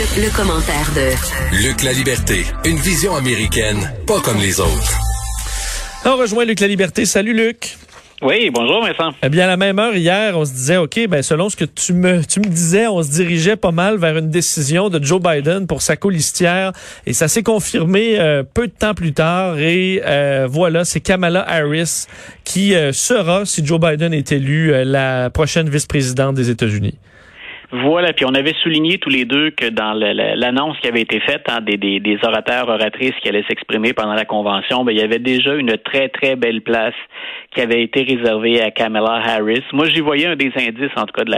Le, commentaire de Luc La Liberté, une vision américaine, pas comme les autres. On rejoint Luc La Liberté. Salut Luc. Oui, bonjour Vincent. Eh bien, à la même heure hier, on se disait, OK, ben selon ce que tu me, tu me disais, on se dirigeait pas mal vers une décision de Joe Biden pour sa colistière. Et ça s'est confirmé euh, peu de temps plus tard. Et euh, voilà, c'est Kamala Harris qui euh, sera, si Joe Biden est élu, la prochaine vice-présidente des États-Unis. Voilà, puis on avait souligné tous les deux que dans l'annonce qui avait été faite hein, des, orateurs, oratrices qui allaient s'exprimer pendant la convention, ben, il y avait déjà une très, très belle place qui avait été réservée à Kamala Harris. Moi, j'y voyais un des indices, en tout cas, de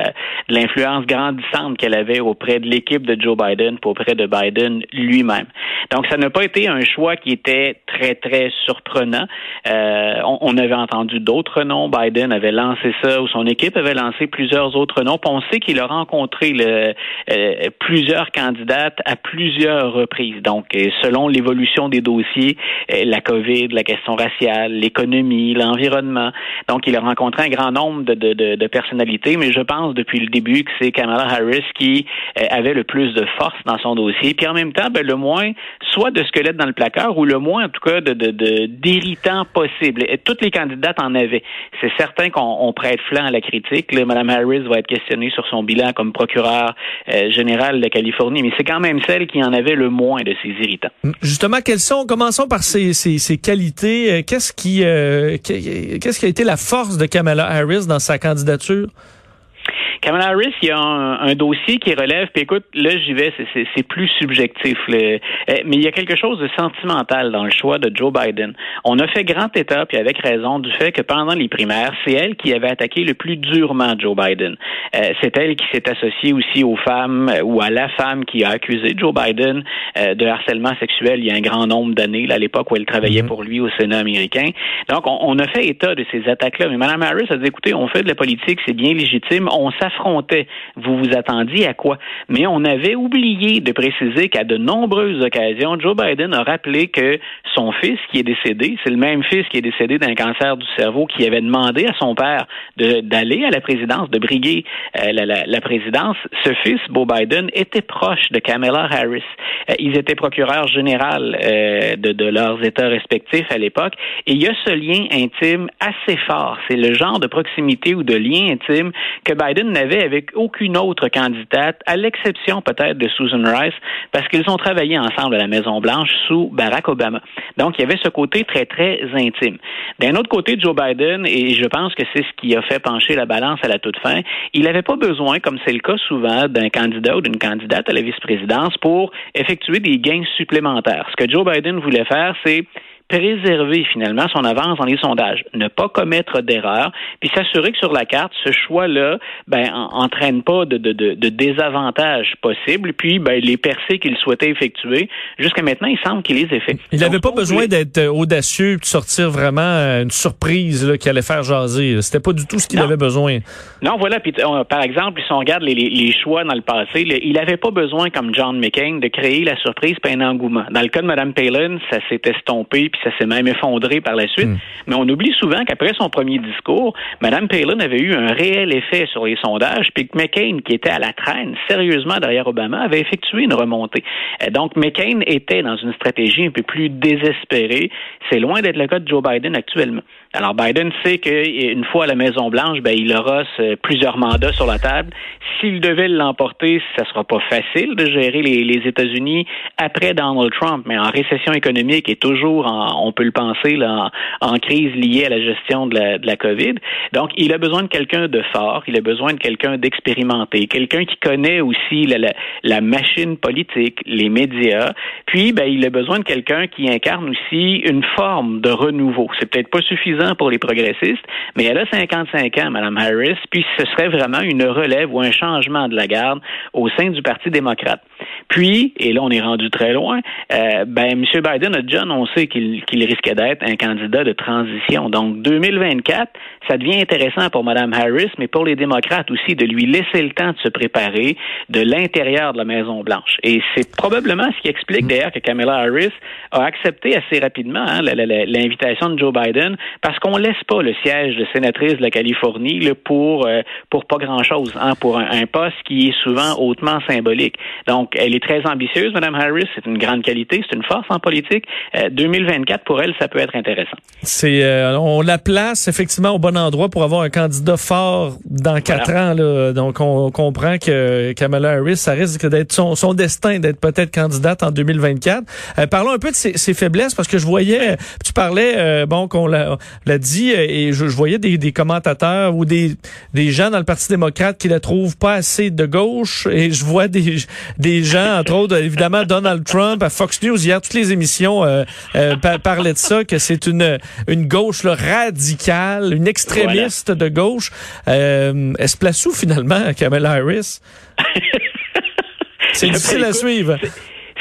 l'influence grandissante qu'elle avait auprès de l'équipe de Joe Biden, auprès de Biden lui-même. Donc, ça n'a pas été un choix qui était très, très surprenant. Euh, on, on, avait entendu d'autres noms. Biden avait lancé ça, ou son équipe avait lancé plusieurs autres noms. Puis on sait qu'il a rencontré le, euh, plusieurs candidates à plusieurs reprises. Donc, euh, selon l'évolution des dossiers, euh, la COVID, la question raciale, l'économie, l'environnement. Donc, il a rencontré un grand nombre de, de, de, personnalités, mais je pense depuis le début que c'est Kamala Harris qui avait le plus de force dans son dossier. Puis en même temps, ben, le moins, soit de squelette dans le placard, ou le moins, en tout cas, de d'irritant possible. Et toutes les candidates en avaient. C'est certain qu'on prête flanc à la critique. Là, Mme Harris va être questionnée sur son bilan comme procureur euh, général de Californie, mais c'est quand même celle qui en avait le moins de ces irritants. Justement, quelles sont, commençons par ces, ces, qualités. Euh, qu'est-ce qui, euh, qu'est-ce qui a été la force de Kamala Harris dans sa candidature? Kamala Harris, il y a un, dossier qui relève, puis écoute, là j'y vais, c'est plus subjectif, euh, mais il y a quelque chose de sentimental dans le choix de Joe Biden. On a fait grand état, puis avec raison, du fait que pendant les primaires, c'est elle qui avait attaqué le plus durement Joe Biden. Euh, c'est elle qui s'est associée aussi aux femmes euh, ou à la femme qui a accusé Joe Biden de harcèlement sexuel il y a un grand nombre d'années, à l'époque où elle travaillait mhm. pour lui au Sénat américain. Donc on, on a fait état de ces attaques-là, mais Mme Harris a dit, écoutez, on fait de la politique, c'est bien légitime, on Vous vous attendiez à quoi? Mais on avait oublié de préciser qu'à de nombreuses occasions, Joe Biden a rappelé que son fils qui est décédé, c'est le même fils qui est décédé d'un cancer du cerveau qui avait demandé à son père d'aller à la présidence, de briguer euh, la, présidence. Ce fils, Beau Biden, était proche de Kamala Harris. Euh, ils étaient procureurs général euh, de, de leurs États respectifs à l'époque. Et il y a ce lien intime assez fort. C'est le genre de proximité ou de lien intime que Biden avec aucune autre candidate, à l'exception peut-être de Susan Rice, parce qu'ils ont travaillé ensemble à la Maison-Blanche sous Barack Obama. Donc, il y avait ce côté très, très intime. D'un autre côté, Joe Biden, et je pense que c'est ce qui a fait pencher la balance à la toute fin, il n'avait pas besoin, comme c'est le cas souvent, d'un candidat ou d'une candidate à la vice-présidence pour effectuer des gains supplémentaires. Ce que Joe Biden voulait faire, c'est préserver finalement son avance dans les sondages, ne pas commettre d'erreurs, puis s'assurer que sur la carte, ce choix-là ben, entraîne pas de, de, de, de désavantages possibles, puis ben, les percées qu'il souhaitait effectuer, jusqu'à maintenant, il semble qu'il les ait fait. Il n'avait pas besoin d'être euh, audacieux, de sortir vraiment euh, une surprise là, qui allait faire jaser. C'était pas du tout ce qu'il avait besoin. Non, voilà, puis par exemple, si on regarde les, les, choix dans le passé, il n'avait pas besoin, comme John McCain, de créer la surprise puis un engouement. Dans le cas de Mme Palin, ça s'est estompé, puis ça s'est même effondré par la suite. Hmm. Mais on oublie souvent qu'après son premier discours, Mme Palin avait eu un réel effet sur les sondages, puis que McCain, qui était à la traîne sérieusement derrière Obama, avait effectué une remontée. Euh, donc McCain était dans une stratégie un peu plus désespérée. C'est loin d'être le cas de Joe Biden actuellement. Alors Biden sait qu'une fois à la Maison Blanche, ben, il aura plusieurs mandats sur la table. S'il devait l'emporter, ça sera pas facile de gérer les, États-Unis après Donald Trump, mais en récession économique et toujours, on peut le penser, en, crise liée à la gestion de la, COVID. Donc, il a besoin de quelqu'un de fort, il a besoin de quelqu'un d'expérimenté, quelqu'un qui connaît aussi la, machine politique, les médias. Puis, ben, il a besoin de quelqu'un qui incarne aussi une forme de renouveau. C'est peut-être pas suffisant pour les progressistes, mais elle a 55 ans, Mme Harris, puis ce serait vraiment une relève ou un changement de la garde au sein du Parti démocrate. Puis, et là on est rendu très loin, euh, ben M. Biden a déjà annoncé qu'il risquait d'être un candidat de transition. Donc 2024, ça devient intéressant pour Mme Harris, mais pour les démocrates aussi, de lui laisser le temps de se préparer de l'intérieur de la Maison Blanche. Et c'est probablement ce qui explique d'ailleurs que Kamala Harris a accepté assez rapidement hein, l'invitation de Joe Biden, qu'on laisse pas le siège de sénatrice de la Californie là, pour euh, pour pas grand chose, hein, pour un, poste qui est souvent hautement symbolique. Donc elle est très ambitieuse, Mme Harris. C'est une grande qualité, c'est une force en politique. 2024, pour elle, ça peut être intéressant. C'est, on la place effectivement au bon endroit pour avoir un candidat fort dans quatre ans. Là. Donc, on, comprend que Kamala Harris, ça risque d'être son, son destin d'être peut-être candidate en 2024. parlons un peu de ses, ses, faiblesses parce que je voyais, tu parlais, bon, qu'on l'a, l'a dit, et je, je voyais des, des commentateurs ou des, des gens dans le Parti démocrate qui la trouvent pas assez de gauche et je vois des, des gens, entre autres, évidemment, Donald Trump à Fox News hier, toutes les émissions euh, euh parlaient de ça, que c'est une, une gauche là, radicale, une extrémiste de gauche. Euh, Est-ce place où finalement, Kamala Harris? c'est difficile à suivre.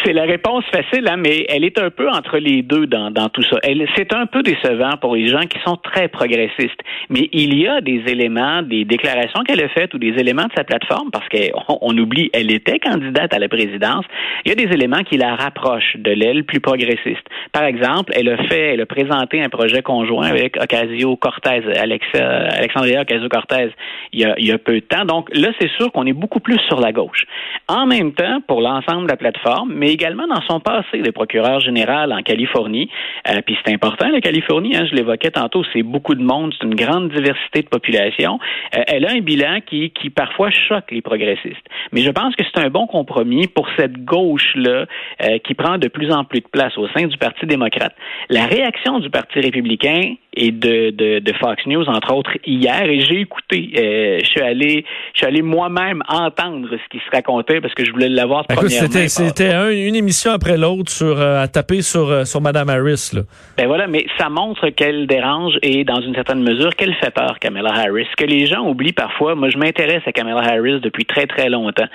C'est la réponse facile, hein, mais elle est un peu entre les deux dans, dans tout ça. C'est un peu décevant pour les gens qui sont très progressistes. Mais il y a des éléments, des déclarations qu'elle a faites ou des éléments de sa plateforme, parce qu'on on oublie, elle était candidate à la présidence. Il y a des éléments qui la rapprochent de l'aile plus progressiste. Par exemple, elle a fait, elle a présenté un projet conjoint avec Ocasio-Cortez, Alexa, Alexandria Ocasio-Cortez, il y, a, il y a peu de temps. Donc là, c'est sûr qu'on est beaucoup plus sur la gauche. En même temps, pour l'ensemble de la plateforme, mais également dans son passé de procureur général en Californie. Euh, puis c'est important, la Californie, hein, je l'évoquais tantôt, c'est beaucoup de monde, c'est une grande diversité de population. Euh, elle a un bilan qui, qui parfois choque les progressistes. Mais je pense que c'est un bon compromis pour cette gauche-là euh, qui prend de plus en plus de place au sein du Parti démocrate. La réaction du Parti républicain et de, de, de, Fox News, entre autres, hier, et j'ai écouté. Euh, je suis allé, je suis allé moi-même entendre ce qui se racontait parce que je voulais l'avoir de C'était, c'était une émission après l'autre sur euh, à taper sur euh, sur Madame Harris. Là. Ben voilà, mais ça montre qu'elle dérange et dans une certaine mesure qu'elle fait peur, Kamala Harris. Ce que les gens oublient parfois. Moi, je m'intéresse à Kamala Harris depuis très très longtemps,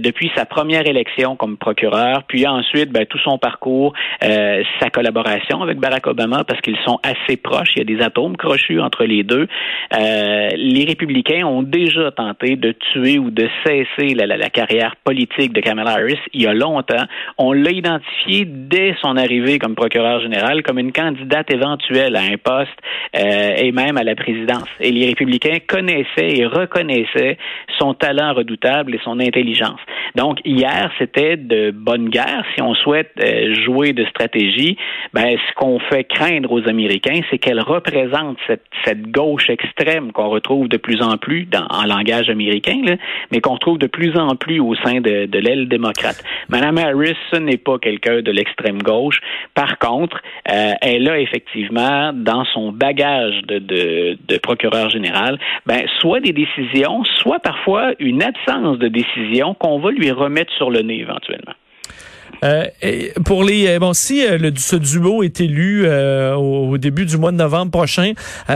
depuis sa première élection comme procureur, puis ensuite ben, tout son parcours, sa collaboration avec Barack Obama parce qu'ils sont assez proches il y a des atomes crochus entre les deux. Euh, les républicains ont déjà tenté de tuer ou de cesser la, carrière politique de Kamala Harris il y a longtemps. On l'a identifié dès son arrivée comme procureur général comme une candidate éventuelle à un poste euh, et même à la présidence. Et les républicains connaissaient et reconnaissaient son talent redoutable et son intelligence. Donc hier, c'était de bonne guerre. Si on souhaite euh, jouer de stratégie, ben ce qu'on fait craindre aux Américains, c'est qu'elle représente cette, gauche extrême qu'on retrouve de plus en plus dans, en langage américain, mais qu'on retrouve de plus en plus au sein de, de l'aile démocrate. Madame Harris, ce n'est pas quelqu'un de l'extrême gauche. Par contre, euh, elle a effectivement dans son bagage de procureur général, ben, soit des décisions, soit parfois une absence de décision qu'on va lui remettre sur le nez éventuellement. Euh, pour les euh, bon si euh, le, ce duo est élu au, début du mois de novembre prochain,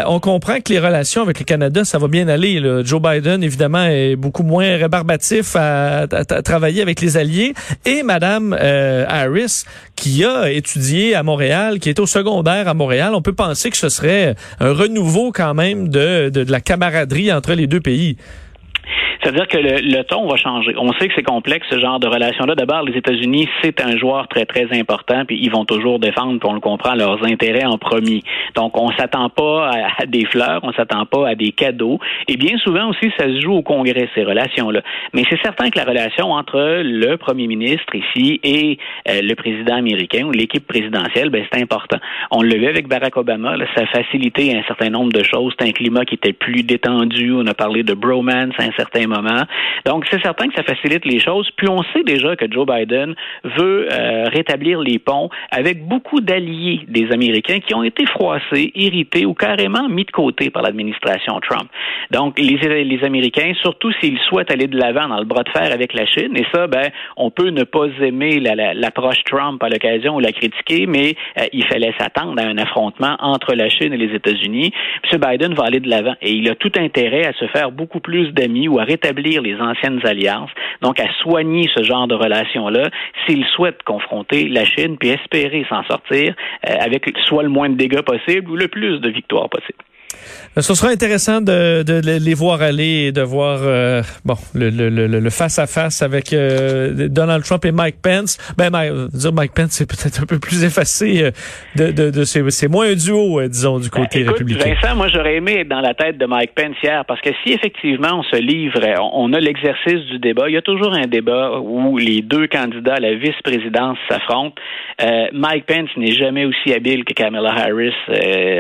on comprend que les relations avec le Canada ça va bien aller. Joe Biden évidemment est beaucoup moins rébarbatif à, travailler avec les alliés et Madame Harris qui a étudié à Montréal, qui est au secondaire à Montréal, on peut penser que ce serait un renouveau quand même de, de la camaraderie entre les deux pays. C'est-à-dire que le, ton va changer. On sait que c'est complexe ce genre de relation-là. D'abord, les États-Unis, c'est un joueur très très important, puis ils vont toujours défendre, puis on le comprend, leurs intérêts en premier. Donc, on s'attend pas à, des fleurs, on s'attend pas à des cadeaux. Et bien souvent aussi, ça se joue au Congrès ces relations-là. Mais c'est certain que la relation entre le Premier ministre ici et euh, le président américain ou l'équipe présidentielle, ben c'est important. On l'a vu avec Barack Obama, là, ça a facilité un certain nombre de choses. C'est un climat qui était plus détendu. On a parlé de bromance à un certain moment. Donc, c'est certain que ça facilite les choses. Puis, on sait déjà que Joe Biden veut euh, rétablir les ponts avec beaucoup d'alliés des Américains qui ont été froissés, irrités ou carrément mis de côté par l'administration Trump. Donc, les, les Américains, surtout s'ils souhaitent aller de l'avant dans le bras de fer avec la Chine, et ça, ben, on peut ne pas aimer l'approche Trump à l'occasion ou la critiquer, mais euh, il fallait s'attendre à un affrontement entre la Chine et les États-Unis. M. Biden va aller de l'avant et il a tout intérêt à se faire beaucoup plus d'amis ou à rétablir les anciennes alliances, donc à soigner ce genre de relations-là s'il souhaite confronter la Chine puis espérer s'en sortir euh, avec soit le moins de dégâts possible ou le plus de victoires possible. Euh, ce sera intéressant de, de, les voir aller et de voir euh, bon le, le, le, face à face avec euh, Donald Trump et Mike Pence. Ben dire Mike Pence c'est peut-être un peu plus effacé de, de, de c'est moins un duo disons du côté ben, républicain. Vincent, moi j'aurais aimé être dans la tête de Mike Pence hier parce que si effectivement on se livre, on a l'exercice du débat. Il y a toujours un débat où les deux candidats à la vice-présidence s'affrontent. Mike Pence n'est jamais aussi habile que Kamala Harris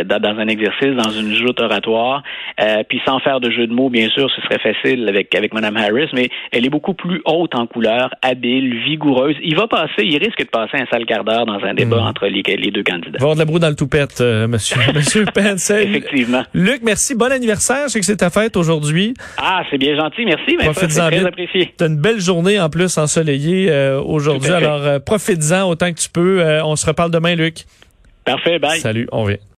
dans, dans, un exercice, dans une joute oratoire. Euh, puis sans faire de jeu de mots, bien sûr, ce serait facile avec avec Mme Harris, mais elle est beaucoup plus haute en couleur, habile, vigoureuse. Il va passer, il risque de passer un sale quart d'heure dans un débat hmm. entre les, les, deux candidats. Il va avoir de la broue dans le toupette, euh, monsieur, monsieur Pence. Effectivement. Luc, merci. Bon anniversaire. Je sais que c'est ta fête aujourd'hui. Ah, c'est bien gentil. Merci. Profite-en très apprécié. T'as une belle journée en plus ensoleillée euh, aujourd'hui. Alors, profite-en autant que tu peux. on se reparle demain, Luc. Parfait. Bye. Salut. On vient.